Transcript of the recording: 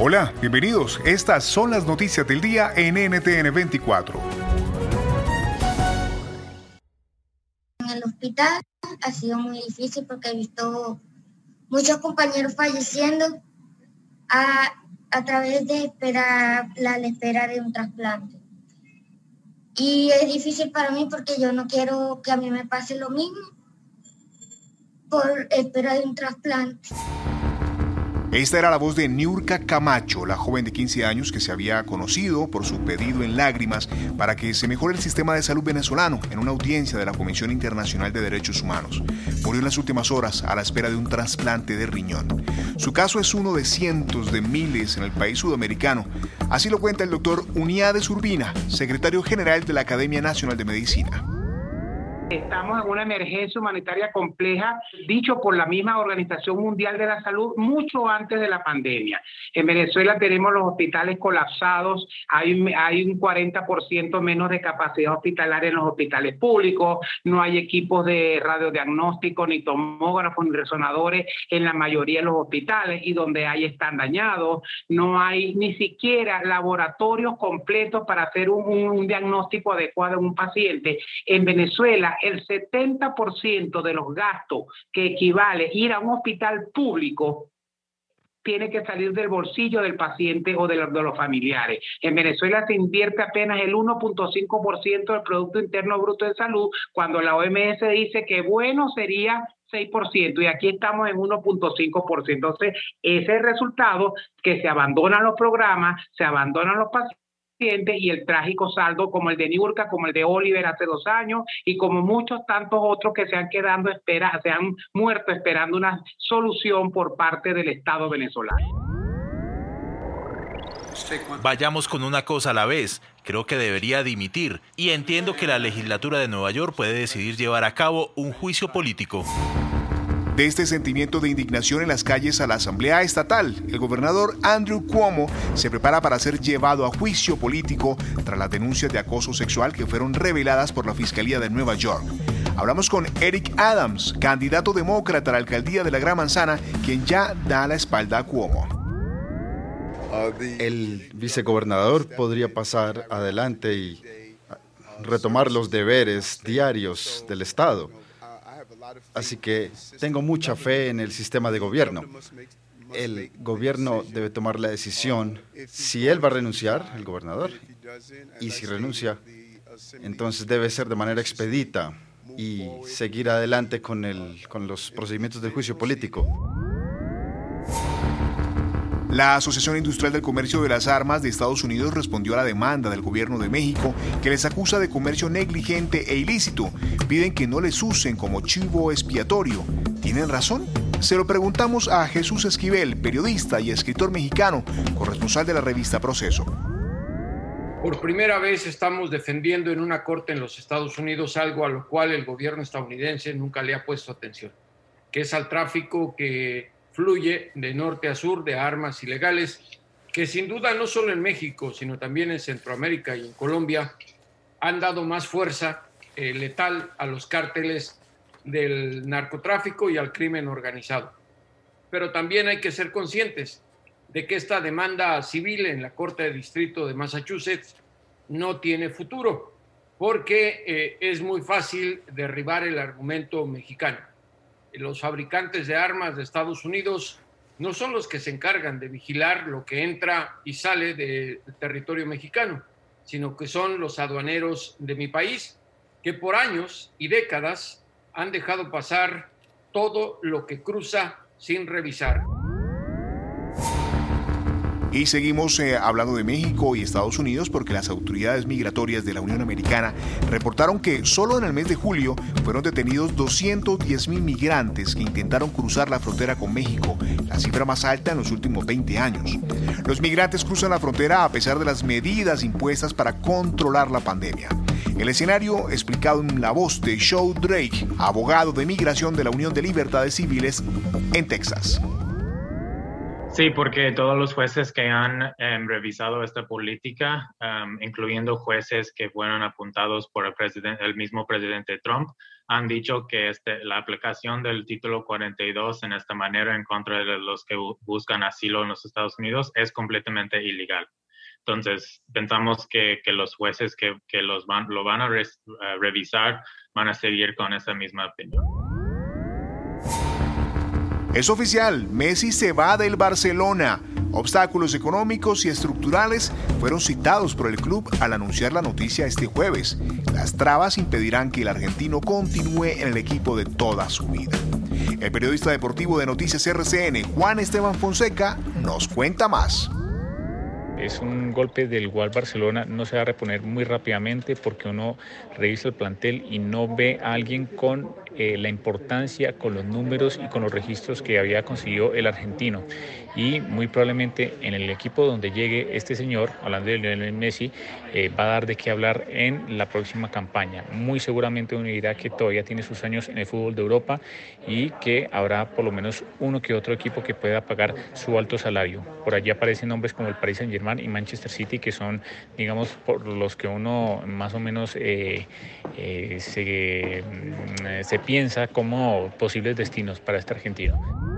Hola, bienvenidos. Estas son las noticias del día en NTN 24. En el hospital ha sido muy difícil porque he visto muchos compañeros falleciendo a, a través de esperar la espera de un trasplante. Y es difícil para mí porque yo no quiero que a mí me pase lo mismo por espera de un trasplante. Esta era la voz de Niurka Camacho, la joven de 15 años que se había conocido por su pedido en lágrimas para que se mejore el sistema de salud venezolano en una audiencia de la Comisión Internacional de Derechos Humanos. Murió en las últimas horas a la espera de un trasplante de riñón. Su caso es uno de cientos de miles en el país sudamericano. Así lo cuenta el doctor Uniades Urbina, secretario general de la Academia Nacional de Medicina. Estamos en una emergencia humanitaria compleja, dicho por la misma Organización Mundial de la Salud, mucho antes de la pandemia. En Venezuela tenemos los hospitales colapsados, hay, hay un 40% menos de capacidad hospitalaria en los hospitales públicos, no hay equipos de radiodiagnóstico, ni tomógrafos, ni resonadores en la mayoría de los hospitales y donde hay están dañados, no hay ni siquiera laboratorios completos para hacer un, diagnóstico adecuado en un paciente. En Venezuela, el 70% de los gastos que equivale ir a un hospital público tiene que salir del bolsillo del paciente o de los, familiares. En Venezuela se invierte apenas el 1.5% del Producto Interno Bruto de Salud, cuando la OMS dice que bueno sería 6% y aquí estamos en 1.5%. Entonces, ese resultado que se abandonan los programas, se abandonan los pacientes y el trágico saldo como el de Niurka, como el de Oliver hace dos años y como muchos tantos otros que se han quedado espera, se han muerto esperando una solución por parte del Estado venezolano. Vayamos con una cosa a la vez. Creo que debería dimitir y entiendo que la legislatura de Nueva York puede decidir llevar a cabo un juicio político. De este sentimiento de indignación en las calles a la Asamblea Estatal, el gobernador Andrew Cuomo se prepara para ser llevado a juicio político tras las denuncias de acoso sexual que fueron reveladas por la Fiscalía de Nueva York. Hablamos con Eric Adams, candidato demócrata a la alcaldía de la Gran Manzana, quien ya da la espalda a Cuomo. El vicegobernador podría pasar adelante y retomar los deberes diarios del Estado. Así que tengo mucha fe en el sistema de gobierno. El gobierno debe tomar la decisión si él va a renunciar, el gobernador, y si renuncia, entonces debe ser de manera expedita y seguir adelante con, el, con los procedimientos del juicio político. La Asociación Industrial del Comercio de las Armas de Estados Unidos respondió a la demanda del gobierno de México que les acusa de comercio negligente e ilícito. Piden que no les usen como chivo expiatorio. ¿Tienen razón? Se lo preguntamos a Jesús Esquivel, periodista y escritor mexicano, corresponsal de la revista Proceso. Por primera vez estamos defendiendo en una corte en los Estados Unidos algo a lo cual el gobierno estadounidense nunca le ha puesto atención, que es al tráfico que fluye de norte a sur de armas ilegales, que sin duda no solo en México, sino también en Centroamérica y en Colombia, han dado más fuerza eh, letal a los cárteles del narcotráfico y al crimen organizado. Pero también hay que ser conscientes de que esta demanda civil en la Corte de Distrito de Massachusetts no tiene futuro, porque eh, es muy fácil derribar el argumento mexicano los fabricantes de armas de Estados Unidos no son los que se encargan de vigilar lo que entra y sale del territorio mexicano, sino que son los aduaneros de mi país, que por años y décadas han dejado pasar todo lo que cruza sin revisar. Y seguimos eh, hablando de México y Estados Unidos porque las autoridades migratorias de la Unión Americana reportaron que solo en el mes de julio fueron detenidos 210 mil migrantes que intentaron cruzar la frontera con México, la cifra más alta en los últimos 20 años. Los migrantes cruzan la frontera a pesar de las medidas impuestas para controlar la pandemia. El escenario explicado en la voz de Joe Drake, abogado de migración de la Unión de Libertades Civiles en Texas. Sí, porque todos los jueces que han em, revisado esta política, em, incluyendo jueces que fueron apuntados por el, presidente, el mismo presidente Trump, han dicho que este, la aplicación del título 42 en esta manera en contra de los que buscan asilo en los Estados Unidos es completamente ilegal. Entonces, pensamos que, los jueces que, que los van, lo van a revisar van a seguir con esa misma opinión. Es oficial, Messi se va del Barcelona. Obstáculos económicos y estructurales fueron citados por el club al anunciar la noticia este jueves. Las trabas impedirán que el argentino continúe en el equipo de toda su vida. El periodista deportivo de Noticias RCN, Juan Esteban Fonseca, nos cuenta más. Es un golpe del cual Barcelona no se va a reponer muy rápidamente porque uno revisa el plantel y no ve a alguien con eh, la importancia, con los números y con los registros que había conseguido el argentino. Y muy probablemente en el equipo donde llegue este señor, hablando de Lionel Messi, eh, va a dar de qué hablar en la próxima campaña. Muy seguramente una idea que todavía tiene sus años en el fútbol de Europa y que habrá por lo menos uno que otro equipo que pueda pagar su alto salario. Por allí aparecen nombres como el Paris Saint Germain y Manchester City, que son, digamos, por los que uno más o menos eh, eh, se, mm, se piensa como posibles destinos para este argentino.